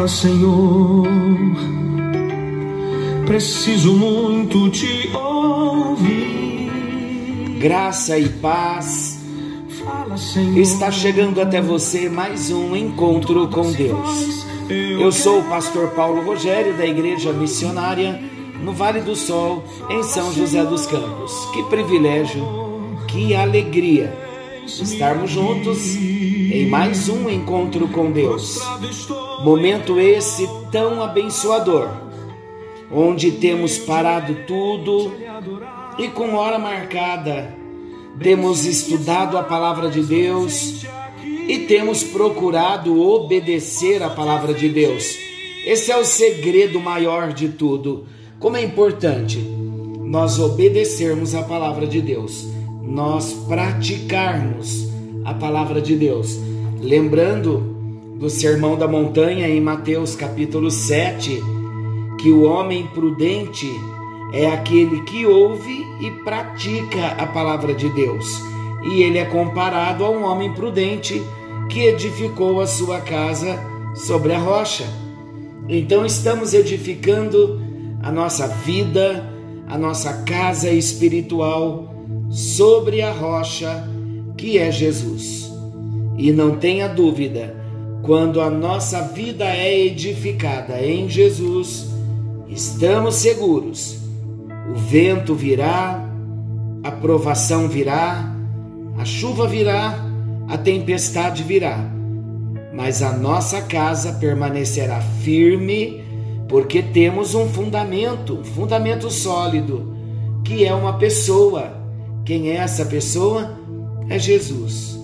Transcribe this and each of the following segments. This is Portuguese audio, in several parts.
Fala, Senhor. Preciso muito te ouvir. Graça e paz. Está chegando até você mais um encontro com Deus. Eu sou o pastor Paulo Rogério da Igreja Missionária no Vale do Sol, em São José dos Campos. Que privilégio, que alegria estarmos juntos em mais um encontro com Deus. Momento esse tão abençoador, onde temos parado tudo e com hora marcada temos estudado a palavra de Deus e temos procurado obedecer a palavra de Deus. Esse é o segredo maior de tudo. Como é importante nós obedecermos a palavra de Deus, nós praticarmos a palavra de Deus. Lembrando do Sermão da Montanha em Mateus capítulo 7, que o homem prudente é aquele que ouve e pratica a palavra de Deus. E ele é comparado a um homem prudente que edificou a sua casa sobre a rocha. Então estamos edificando a nossa vida, a nossa casa espiritual sobre a rocha que é Jesus. E não tenha dúvida, quando a nossa vida é edificada em Jesus, estamos seguros o vento virá, a provação virá, a chuva virá, a tempestade virá, mas a nossa casa permanecerá firme, porque temos um fundamento, um fundamento sólido, que é uma pessoa. Quem é essa pessoa? É Jesus.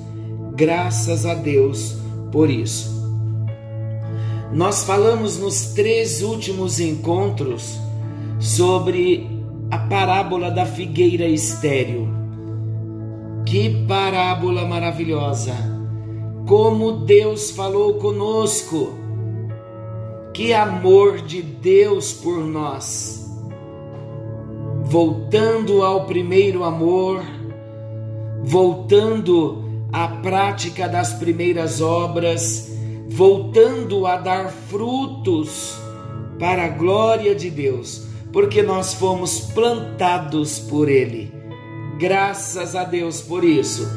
Graças a Deus por isso. Nós falamos nos três últimos encontros sobre a parábola da figueira estéril. Que parábola maravilhosa! Como Deus falou conosco! Que amor de Deus por nós! Voltando ao primeiro amor, voltando à prática das primeiras obras, voltando a dar frutos para a glória de Deus porque nós fomos plantados por Ele. Graças a Deus por isso.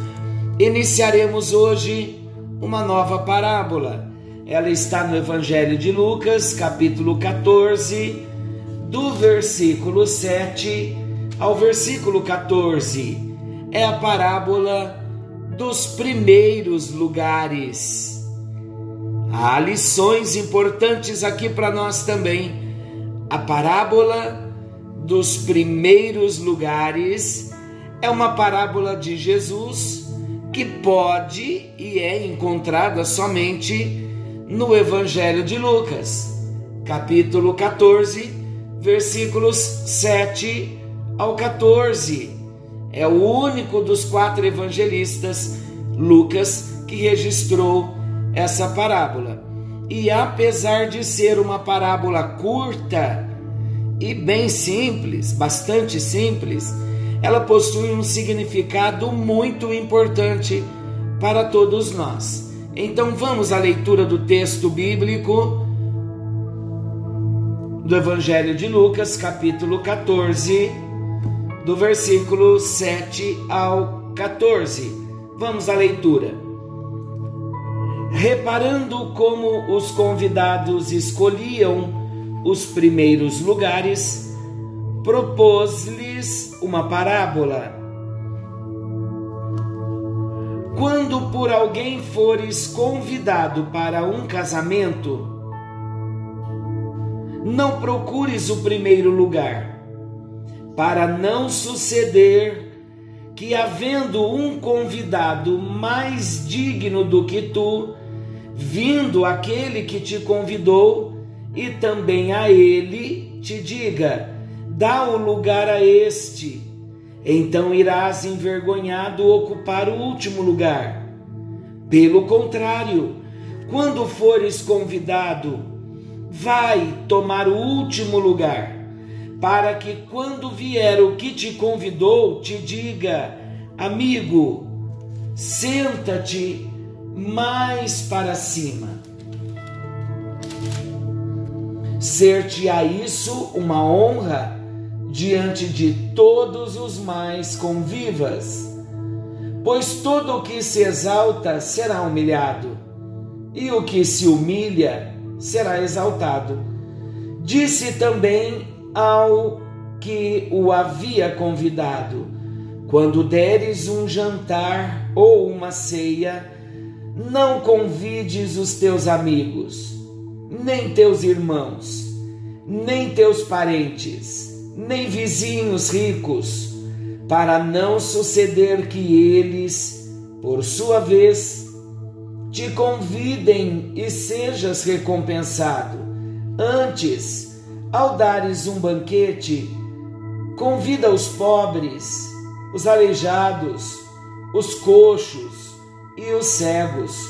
Iniciaremos hoje uma nova parábola. Ela está no Evangelho de Lucas, capítulo 14, do versículo 7 ao versículo 14. É a parábola dos primeiros lugares. Há lições importantes aqui para nós também a parábola dos primeiros lugares é uma parábola de Jesus que pode e é encontrada somente no Evangelho de Lucas, capítulo 14, versículos 7 ao 14. É o único dos quatro evangelistas, Lucas, que registrou essa parábola. E apesar de ser uma parábola curta e bem simples, bastante simples, ela possui um significado muito importante para todos nós. Então vamos à leitura do texto bíblico do Evangelho de Lucas, capítulo 14, do versículo 7 ao 14. Vamos à leitura. Reparando como os convidados escolhiam os primeiros lugares, propôs-lhes uma parábola. Quando por alguém fores convidado para um casamento, não procures o primeiro lugar, para não suceder que, havendo um convidado mais digno do que tu, vindo aquele que te convidou, e também a ele te diga: dá o lugar a este. Então irás envergonhado ocupar o último lugar. Pelo contrário, quando fores convidado, vai tomar o último lugar, para que quando vier o que te convidou, te diga: amigo, senta-te mais para cima. Ser-te-á isso uma honra diante de todos os mais convivas, pois todo o que se exalta será humilhado, e o que se humilha será exaltado. Disse também ao que o havia convidado: Quando deres um jantar ou uma ceia, não convides os teus amigos nem teus irmãos, nem teus parentes, nem vizinhos ricos, para não suceder que eles, por sua vez, te convidem e sejas recompensado. Antes, ao dares um banquete, convida os pobres, os aleijados, os coxos e os cegos,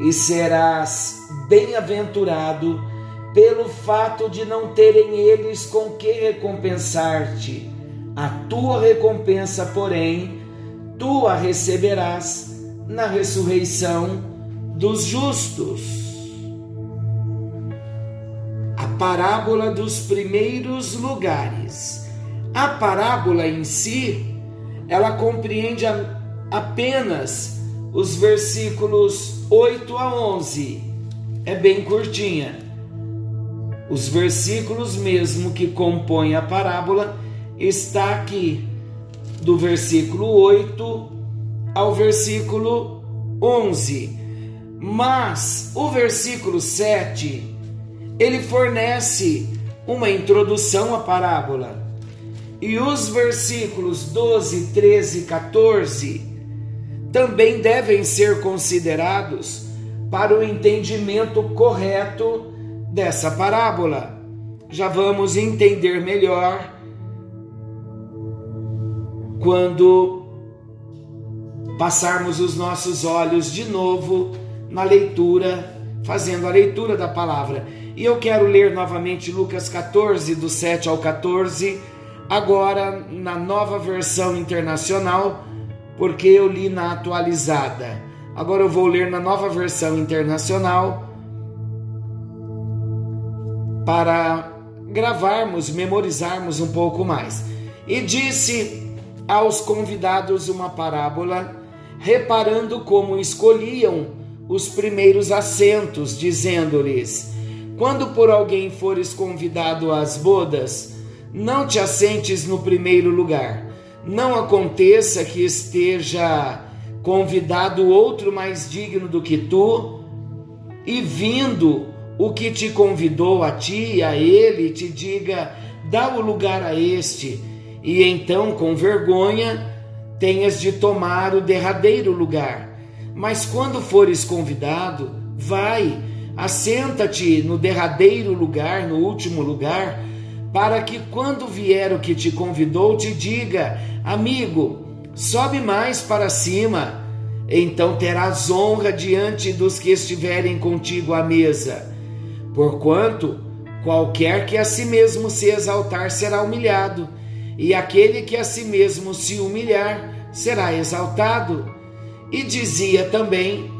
e serás bem-aventurado pelo fato de não terem eles com que recompensar-te. A tua recompensa, porém, tu a receberás na ressurreição dos justos. Parábola dos primeiros lugares. A parábola em si, ela compreende apenas os versículos 8 a 11 é bem curtinha. Os versículos mesmo que compõem a parábola está aqui, do versículo 8 ao versículo 11. Mas o versículo 7, ele fornece uma introdução à parábola. E os versículos 12, 13 e 14 também devem ser considerados para o entendimento correto dessa parábola. Já vamos entender melhor quando passarmos os nossos olhos de novo na leitura, fazendo a leitura da palavra. E eu quero ler novamente Lucas 14, do 7 ao 14, agora na nova versão internacional, porque eu li na atualizada. Agora eu vou ler na nova versão internacional para gravarmos, memorizarmos um pouco mais. E disse aos convidados uma parábola, reparando como escolhiam os primeiros assentos, dizendo-lhes: Quando por alguém fores convidado às bodas, não te assentes no primeiro lugar. Não aconteça que esteja convidado outro mais digno do que tu, e vindo o que te convidou a ti e a ele, te diga: dá o lugar a este, e então, com vergonha, tenhas de tomar o derradeiro lugar. Mas quando fores convidado, vai, assenta-te no derradeiro lugar, no último lugar, para que quando vier o que te convidou, te diga: amigo, sobe mais para cima, então terás honra diante dos que estiverem contigo à mesa. Porquanto, qualquer que a si mesmo se exaltar será humilhado, e aquele que a si mesmo se humilhar será exaltado. E dizia também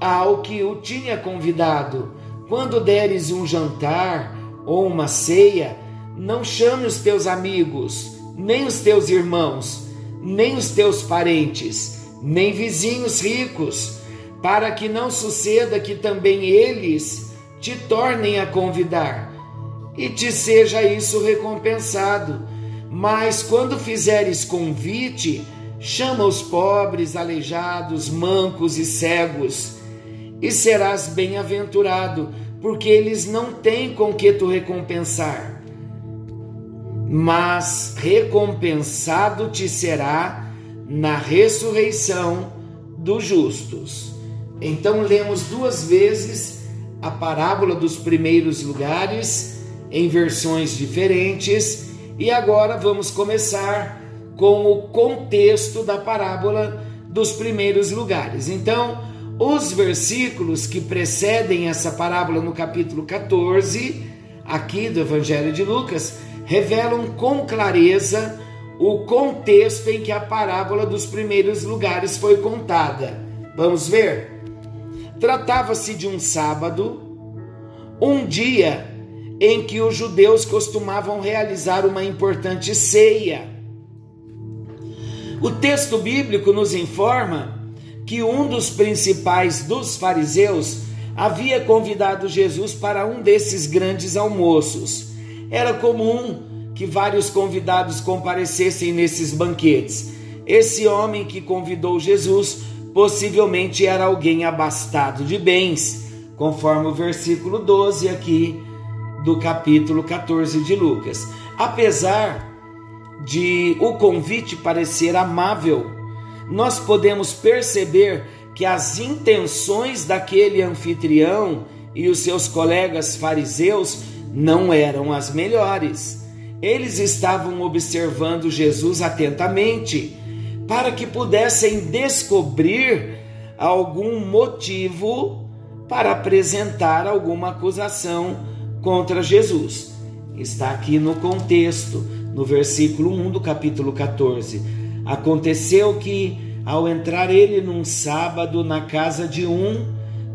ao que o tinha convidado: Quando deres um jantar ou uma ceia, não chame os teus amigos, nem os teus irmãos, nem os teus parentes, nem vizinhos ricos, para que não suceda que também eles te tornem a convidar e te seja isso recompensado. Mas quando fizeres convite, chama os pobres, aleijados, mancos e cegos, e serás bem-aventurado, porque eles não têm com que tu recompensar mas recompensado te será na ressurreição dos justos. Então lemos duas vezes a parábola dos primeiros lugares em versões diferentes e agora vamos começar com o contexto da parábola dos primeiros lugares. Então, os versículos que precedem essa parábola no capítulo 14, aqui do Evangelho de Lucas, revelam com clareza o contexto em que a parábola dos primeiros lugares foi contada. Vamos ver? Tratava-se de um sábado, um dia em que os judeus costumavam realizar uma importante ceia. O texto bíblico nos informa que um dos principais dos fariseus havia convidado Jesus para um desses grandes almoços. Era comum que vários convidados comparecessem nesses banquetes. Esse homem que convidou Jesus possivelmente era alguém abastado de bens, conforme o versículo 12 aqui do capítulo 14 de Lucas. Apesar de o convite parecer amável, nós podemos perceber que as intenções daquele anfitrião e os seus colegas fariseus não eram as melhores. Eles estavam observando Jesus atentamente para que pudessem descobrir algum motivo para apresentar alguma acusação contra Jesus. Está aqui no contexto, no versículo 1 do capítulo 14. Aconteceu que ao entrar ele num sábado na casa de um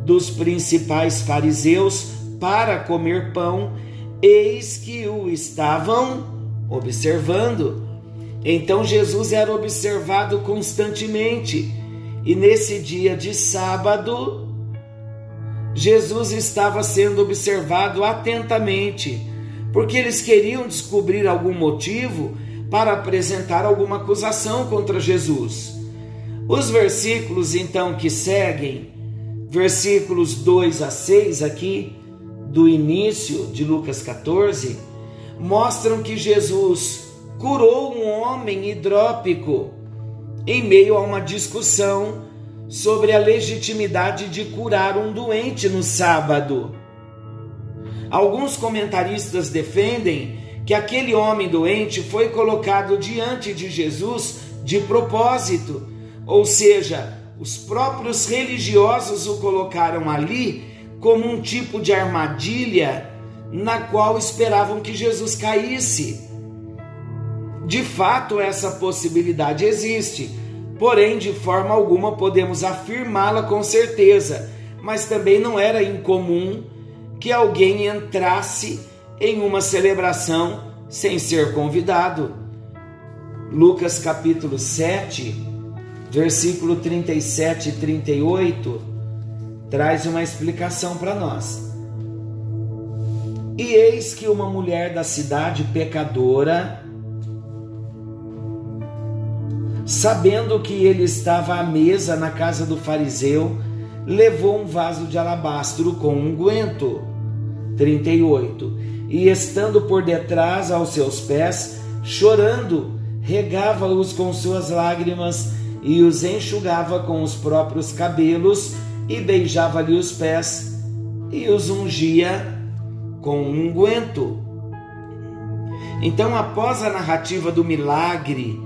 dos principais fariseus para comer pão, eis que o estavam observando. Então Jesus era observado constantemente, e nesse dia de sábado, Jesus estava sendo observado atentamente, porque eles queriam descobrir algum motivo para apresentar alguma acusação contra Jesus. Os versículos então que seguem, versículos 2 a 6 aqui, do início de Lucas 14, mostram que Jesus curou um homem hidrópico em meio a uma discussão sobre a legitimidade de curar um doente no sábado. Alguns comentaristas defendem que aquele homem doente foi colocado diante de Jesus de propósito. Ou seja, os próprios religiosos o colocaram ali como um tipo de armadilha na qual esperavam que Jesus caísse. De fato, essa possibilidade existe, porém, de forma alguma podemos afirmá-la com certeza, mas também não era incomum que alguém entrasse em uma celebração sem ser convidado. Lucas capítulo 7 versículo 37 e 38 traz uma explicação para nós. E eis que uma mulher da cidade pecadora, sabendo que ele estava à mesa na casa do fariseu, levou um vaso de alabastro com unguento. 38. E estando por detrás aos seus pés, chorando, regava-os com suas lágrimas e os enxugava com os próprios cabelos e beijava-lhe os pés e os ungia com um unguento. Então, após a narrativa do milagre,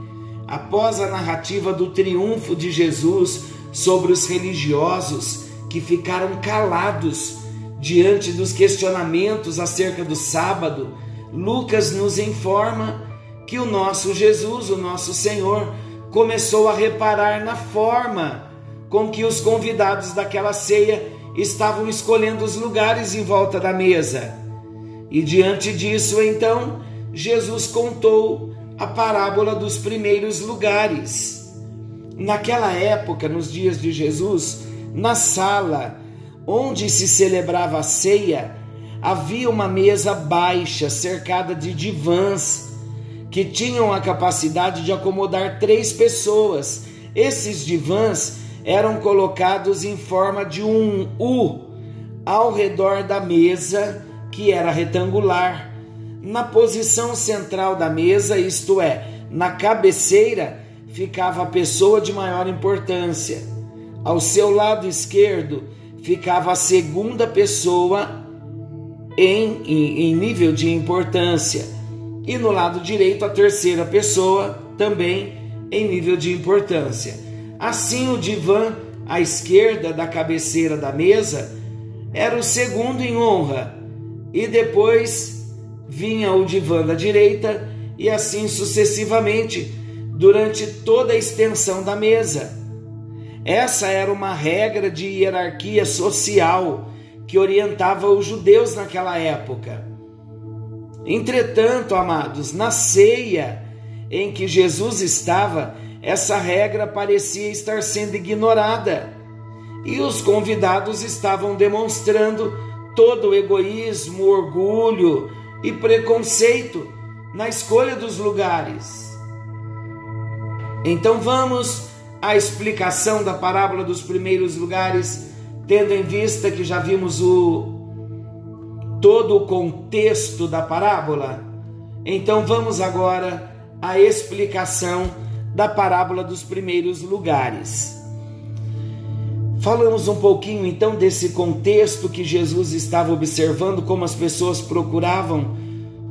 após a narrativa do triunfo de Jesus sobre os religiosos que ficaram calados diante dos questionamentos acerca do sábado, Lucas nos informa que o nosso Jesus, o nosso Senhor, começou a reparar na forma com que os convidados daquela ceia estavam escolhendo os lugares em volta da mesa. E diante disso, então, Jesus contou a parábola dos primeiros lugares. Naquela época, nos dias de Jesus, na sala onde se celebrava a ceia, havia uma mesa baixa cercada de divãs que tinham a capacidade de acomodar três pessoas. Esses divãs eram colocados em forma de um U ao redor da mesa, que era retangular. Na posição central da mesa, isto é, na cabeceira, ficava a pessoa de maior importância. Ao seu lado esquerdo ficava a segunda pessoa em, em, em nível de importância e no lado direito a terceira pessoa, também em nível de importância. Assim, o divã à esquerda da cabeceira da mesa era o segundo em honra, e depois vinha o divã da direita e assim sucessivamente durante toda a extensão da mesa. Essa era uma regra de hierarquia social que orientava os judeus naquela época. Entretanto, amados, na ceia em que Jesus estava, essa regra parecia estar sendo ignorada e os convidados estavam demonstrando todo o egoísmo, orgulho e preconceito na escolha dos lugares. Então vamos à explicação da parábola dos primeiros lugares, tendo em vista que já vimos o todo o contexto da parábola. Então vamos agora à explicação da parábola dos primeiros lugares. Falamos um pouquinho então desse contexto que Jesus estava observando, como as pessoas procuravam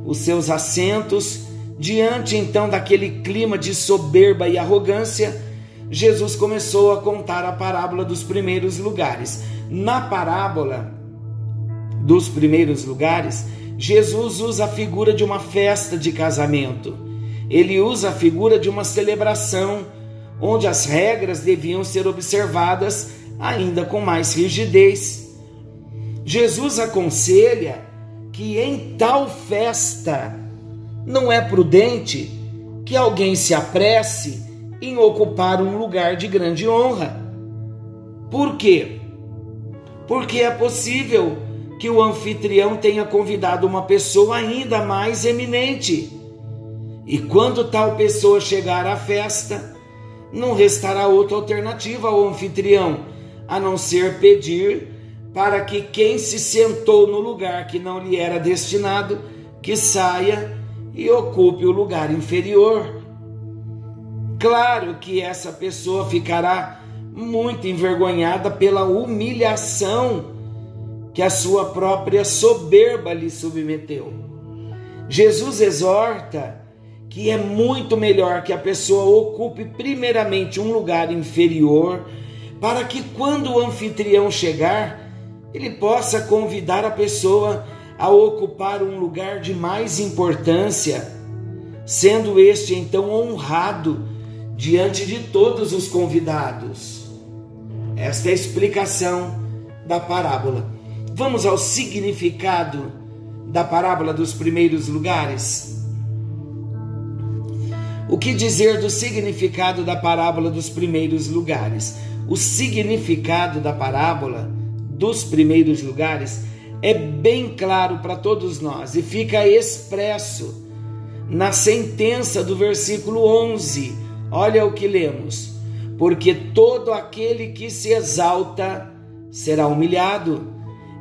os seus assentos. Diante então daquele clima de soberba e arrogância, Jesus começou a contar a parábola dos primeiros lugares. Na parábola dos primeiros lugares, Jesus usa a figura de uma festa de casamento. Ele usa a figura de uma celebração onde as regras deviam ser observadas ainda com mais rigidez. Jesus aconselha que em tal festa não é prudente que alguém se apresse em ocupar um lugar de grande honra. Por quê? Porque é possível que o anfitrião tenha convidado uma pessoa ainda mais eminente. E quando tal pessoa chegar à festa, não restará outra alternativa ao anfitrião a não ser pedir para que quem se sentou no lugar que não lhe era destinado, que saia e ocupe o lugar inferior. Claro que essa pessoa ficará muito envergonhada pela humilhação que a sua própria soberba lhe submeteu. Jesus exorta que é muito melhor que a pessoa ocupe primeiramente um lugar inferior para que quando o anfitrião chegar, ele possa convidar a pessoa a ocupar um lugar de mais importância, sendo este então honrado diante de todos os convidados. Esta é a explicação da parábola. Vamos ao significado da parábola dos primeiros lugares. O que dizer do significado da parábola dos primeiros lugares? O significado da parábola dos primeiros lugares é bem claro para todos nós e fica expresso na sentença do versículo 11. Olha o que lemos: Porque todo aquele que se exalta será humilhado,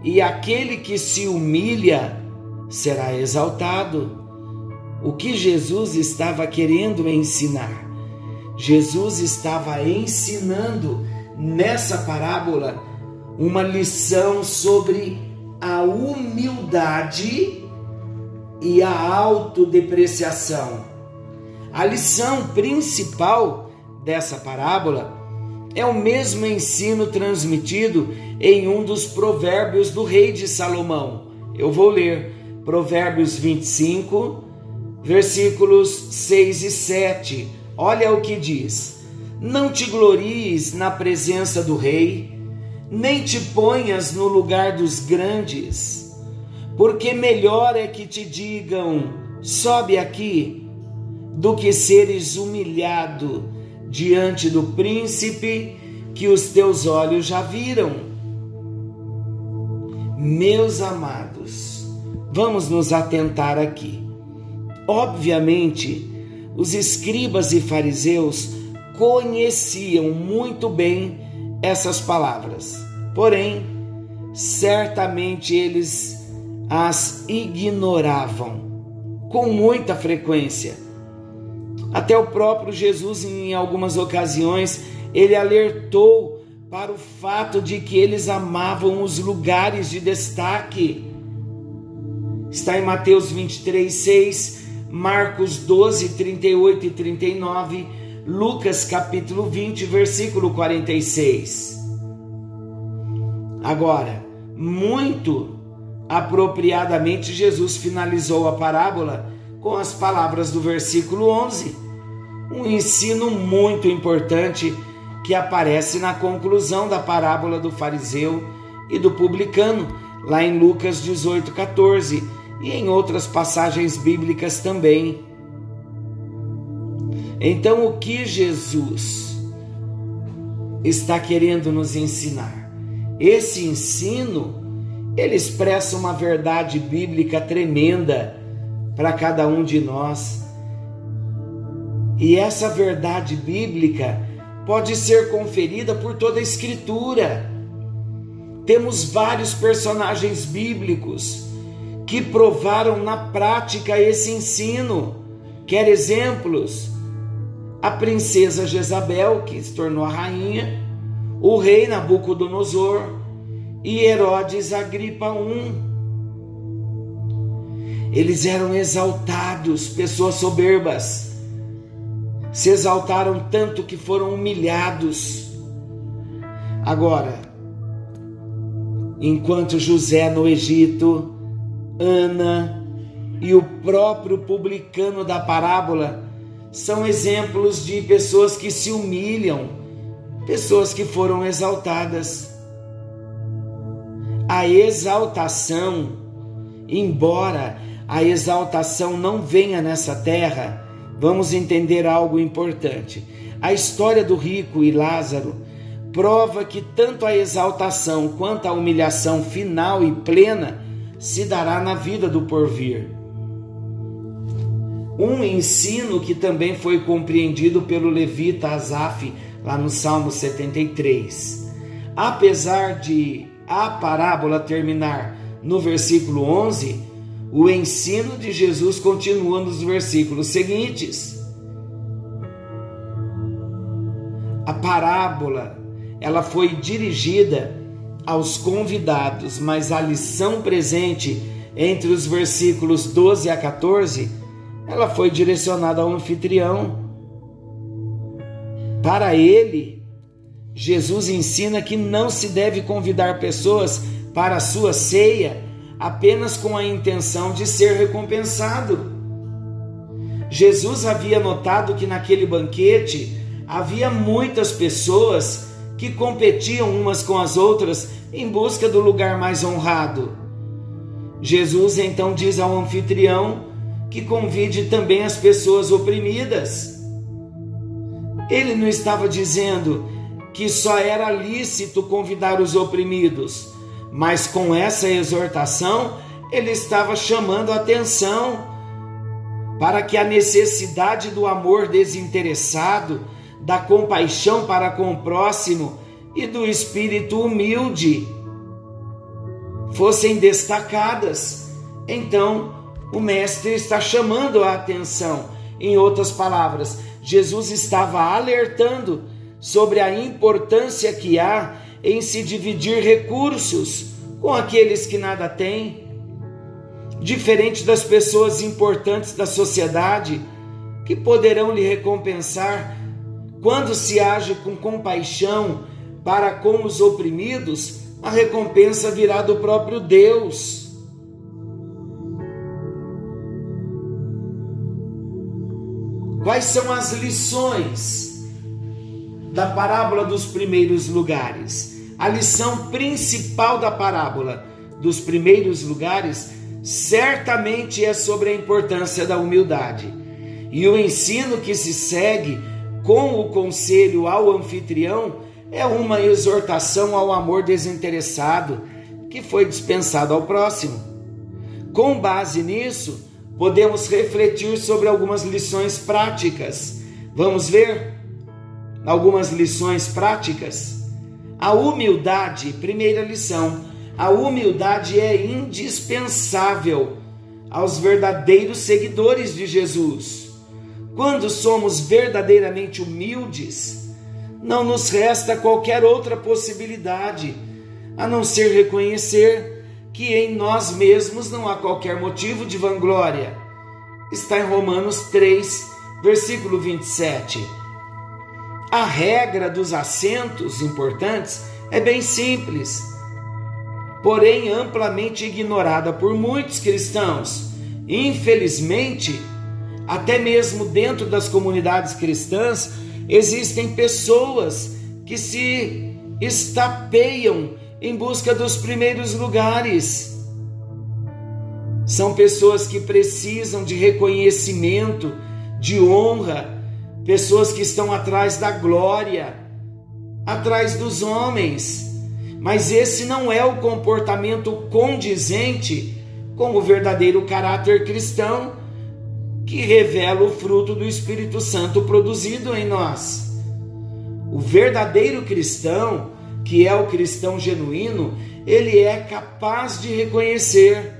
e aquele que se humilha será exaltado. O que Jesus estava querendo ensinar? Jesus estava ensinando nessa parábola uma lição sobre a humildade e a autodepreciação. A lição principal dessa parábola é o mesmo ensino transmitido em um dos provérbios do rei de Salomão. Eu vou ler Provérbios 25, versículos 6 e 7. Olha o que diz: não te glories na presença do rei, nem te ponhas no lugar dos grandes, porque melhor é que te digam: sobe aqui, do que seres humilhado diante do príncipe que os teus olhos já viram. Meus amados, vamos nos atentar aqui. Obviamente, os escribas e fariseus conheciam muito bem essas palavras, porém, certamente eles as ignoravam com muita frequência. Até o próprio Jesus, em algumas ocasiões, ele alertou para o fato de que eles amavam os lugares de destaque. Está em Mateus 23, 6, Marcos 12, 38 e 39 Lucas capítulo 20, versículo 46. Agora, muito Apropriadamente, Jesus finalizou a parábola com as palavras do versículo 11, um ensino muito importante que aparece na conclusão da parábola do fariseu e do publicano, lá em Lucas 18, 14 e em outras passagens bíblicas também. Então, o que Jesus está querendo nos ensinar? Esse ensino, ele expressa uma verdade bíblica tremenda para cada um de nós. E essa verdade bíblica pode ser conferida por toda a Escritura. Temos vários personagens bíblicos que provaram na prática esse ensino. Quer exemplos? A princesa Jezabel, que se tornou a rainha, o rei Nabucodonosor e Herodes Agripa I. Eles eram exaltados, pessoas soberbas. Se exaltaram tanto que foram humilhados. Agora, enquanto José no Egito, Ana e o próprio publicano da parábola são exemplos de pessoas que se humilham, pessoas que foram exaltadas. A exaltação, embora a exaltação não venha nessa terra, vamos entender algo importante. A história do rico e Lázaro prova que tanto a exaltação quanto a humilhação final e plena se dará na vida do porvir. Um ensino que também foi compreendido pelo levita Asaf, lá no Salmo 73. Apesar de a parábola terminar no versículo 11, o ensino de Jesus continua nos versículos seguintes. A parábola, ela foi dirigida aos convidados, mas a lição presente entre os versículos 12 a 14, ela foi direcionada ao anfitrião. Para ele, Jesus ensina que não se deve convidar pessoas para a sua ceia apenas com a intenção de ser recompensado. Jesus havia notado que naquele banquete havia muitas pessoas que competiam umas com as outras em busca do lugar mais honrado. Jesus então diz ao anfitrião que convide também as pessoas oprimidas. Ele não estava dizendo que só era lícito convidar os oprimidos, mas com essa exortação ele estava chamando a atenção para que a necessidade do amor desinteressado da compaixão para com o próximo e do espírito humilde fossem destacadas. Então, o Mestre está chamando a atenção. Em outras palavras, Jesus estava alertando sobre a importância que há em se dividir recursos com aqueles que nada têm. Diferente das pessoas importantes da sociedade que poderão lhe recompensar quando se age com compaixão para com os oprimidos, a recompensa virá do próprio Deus. Quais são as lições da parábola dos primeiros lugares? A lição principal da parábola dos primeiros lugares certamente é sobre a importância da humildade. E o ensino que se segue com o conselho ao anfitrião é uma exortação ao amor desinteressado que foi dispensado ao próximo. Com base nisso, podemos refletir sobre algumas lições práticas. Vamos ver algumas lições práticas? A humildade, primeira lição, a humildade é indispensável aos verdadeiros seguidores de Jesus. Quando somos verdadeiramente humildes, não nos resta qualquer outra possibilidade a não ser reconhecer que em nós mesmos não há qualquer motivo de vanglória. Está em Romanos 3, versículo 27. A regra dos assentos importantes é bem simples. porém amplamente ignorada por muitos cristãos. Infelizmente, até mesmo dentro das comunidades cristãs, existem pessoas que se estapeiam em busca dos primeiros lugares. São pessoas que precisam de reconhecimento, de honra, pessoas que estão atrás da glória, atrás dos homens. Mas esse não é o comportamento condizente com o verdadeiro caráter cristão que revela o fruto do Espírito Santo produzido em nós. O verdadeiro cristão, que é o cristão genuíno, ele é capaz de reconhecer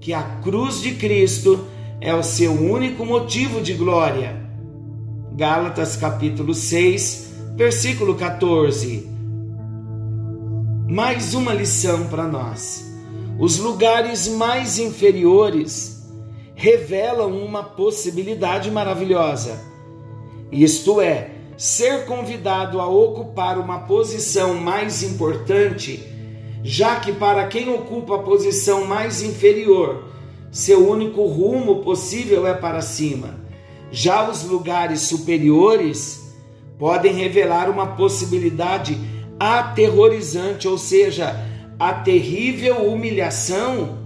que a cruz de Cristo é o seu único motivo de glória. Gálatas capítulo 6, versículo 14. Mais uma lição para nós. Os lugares mais inferiores revelam uma possibilidade maravilhosa. Isto é, ser convidado a ocupar uma posição mais importante, já que para quem ocupa a posição mais inferior, seu único rumo possível é para cima. Já os lugares superiores podem revelar uma possibilidade aterrorizante, ou seja, a terrível humilhação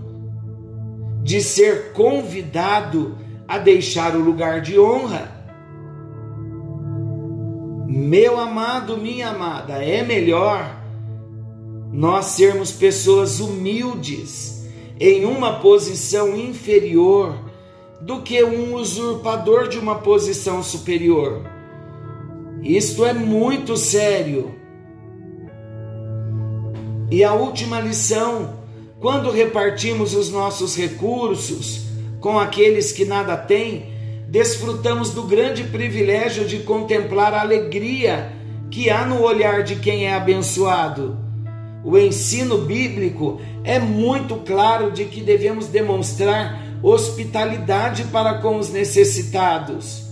de ser convidado a deixar o lugar de honra. Meu amado, minha amada, é melhor nós sermos pessoas humildes em uma posição inferior do que um usurpador de uma posição superior. Isto é muito sério. E a última lição quando repartimos os nossos recursos com aqueles que nada têm, desfrutamos do grande privilégio de contemplar a alegria que há no olhar de quem é abençoado. O ensino bíblico é muito claro de que devemos demonstrar hospitalidade para com os necessitados.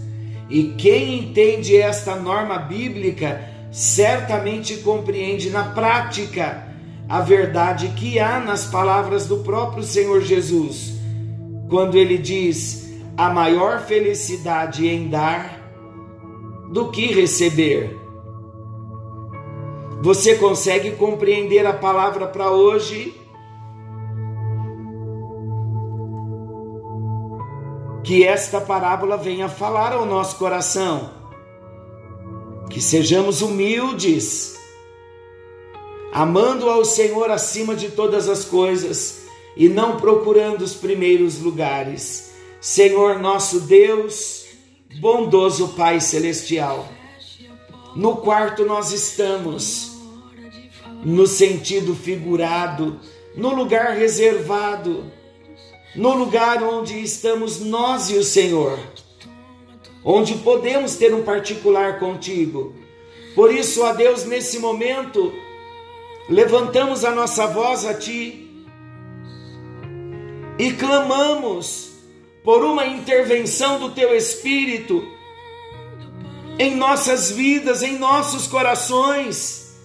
E quem entende esta norma bíblica certamente compreende na prática a verdade que há nas palavras do próprio Senhor Jesus, quando ele diz: a maior felicidade em dar do que receber. Você consegue compreender a palavra para hoje? Que esta parábola venha falar ao nosso coração. Que sejamos humildes amando ao Senhor acima de todas as coisas e não procurando os primeiros lugares. Senhor nosso Deus, bondoso Pai celestial, no quarto nós estamos, no sentido figurado, no lugar reservado, no lugar onde estamos nós e o Senhor, onde podemos ter um particular contigo. Por isso, a Deus, nesse momento, levantamos a nossa voz a Ti e clamamos por uma intervenção do Teu Espírito em nossas vidas, em nossos corações,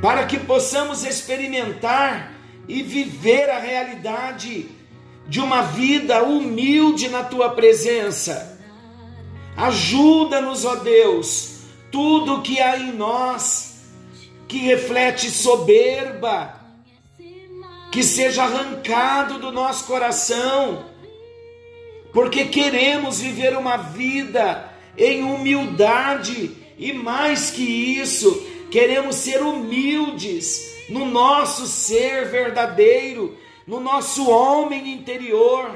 para que possamos experimentar e viver a realidade de uma vida humilde na Tua presença. Ajuda-nos, ó Deus, tudo que há em nós que reflete soberba, que seja arrancado do nosso coração, porque queremos viver uma vida em humildade e mais que isso, queremos ser humildes no nosso ser verdadeiro, no nosso homem interior.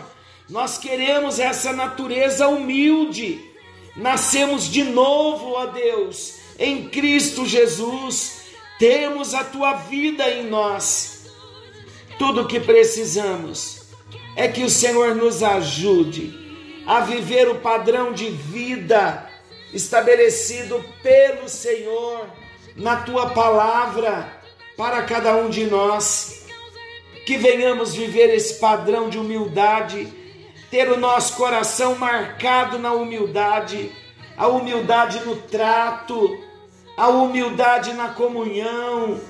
Nós queremos essa natureza humilde. Nascemos de novo, ó Deus, em Cristo Jesus temos a tua vida em nós. Tudo o que precisamos é que o Senhor nos ajude a viver o padrão de vida estabelecido pelo Senhor na tua palavra para cada um de nós. Que venhamos viver esse padrão de humildade, ter o nosso coração marcado na humildade, a humildade no trato, a humildade na comunhão,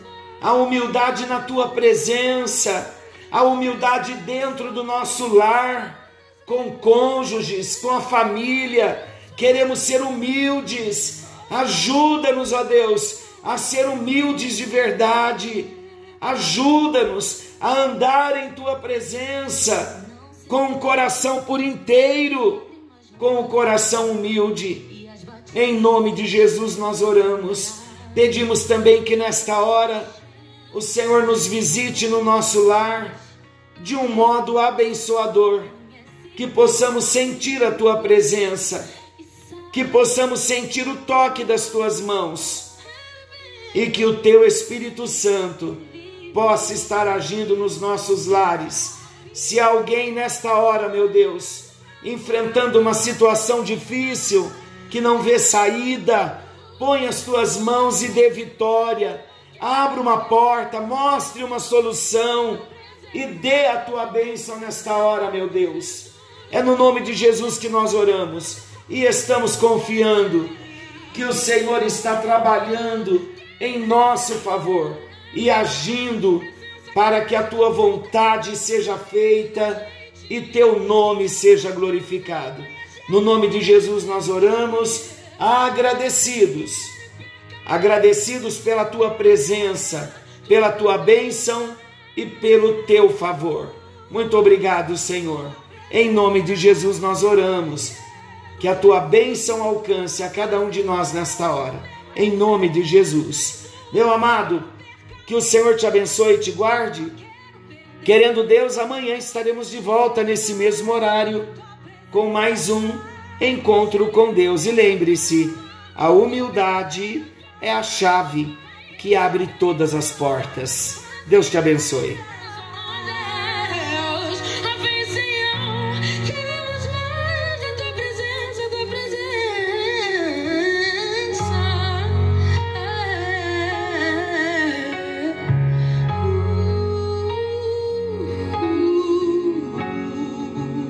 a humildade na tua presença, a humildade dentro do nosso lar, com cônjuges, com a família. Queremos ser humildes. Ajuda-nos, ó Deus, a ser humildes de verdade. Ajuda-nos a andar em tua presença com o coração por inteiro, com o coração humilde. Em nome de Jesus nós oramos. Pedimos também que nesta hora o Senhor nos visite no nosso lar de um modo abençoador, que possamos sentir a tua presença, que possamos sentir o toque das tuas mãos e que o teu Espírito Santo possa estar agindo nos nossos lares. Se alguém nesta hora, meu Deus, enfrentando uma situação difícil, que não vê saída, põe as tuas mãos e dê vitória. Abra uma porta, mostre uma solução e dê a tua bênção nesta hora, meu Deus. É no nome de Jesus que nós oramos e estamos confiando que o Senhor está trabalhando em nosso favor e agindo para que a tua vontade seja feita e teu nome seja glorificado. No nome de Jesus nós oramos, agradecidos, agradecidos pela tua presença, pela tua bênção e pelo teu favor. Muito obrigado, Senhor. Em nome de Jesus nós oramos. Que a tua bênção alcance a cada um de nós nesta hora. Em nome de Jesus. Meu amado, que o Senhor te abençoe e te guarde. Querendo Deus, amanhã estaremos de volta nesse mesmo horário com mais um encontro com Deus. E lembre-se, a humildade é a chave que abre todas as portas. Deus te abençoe.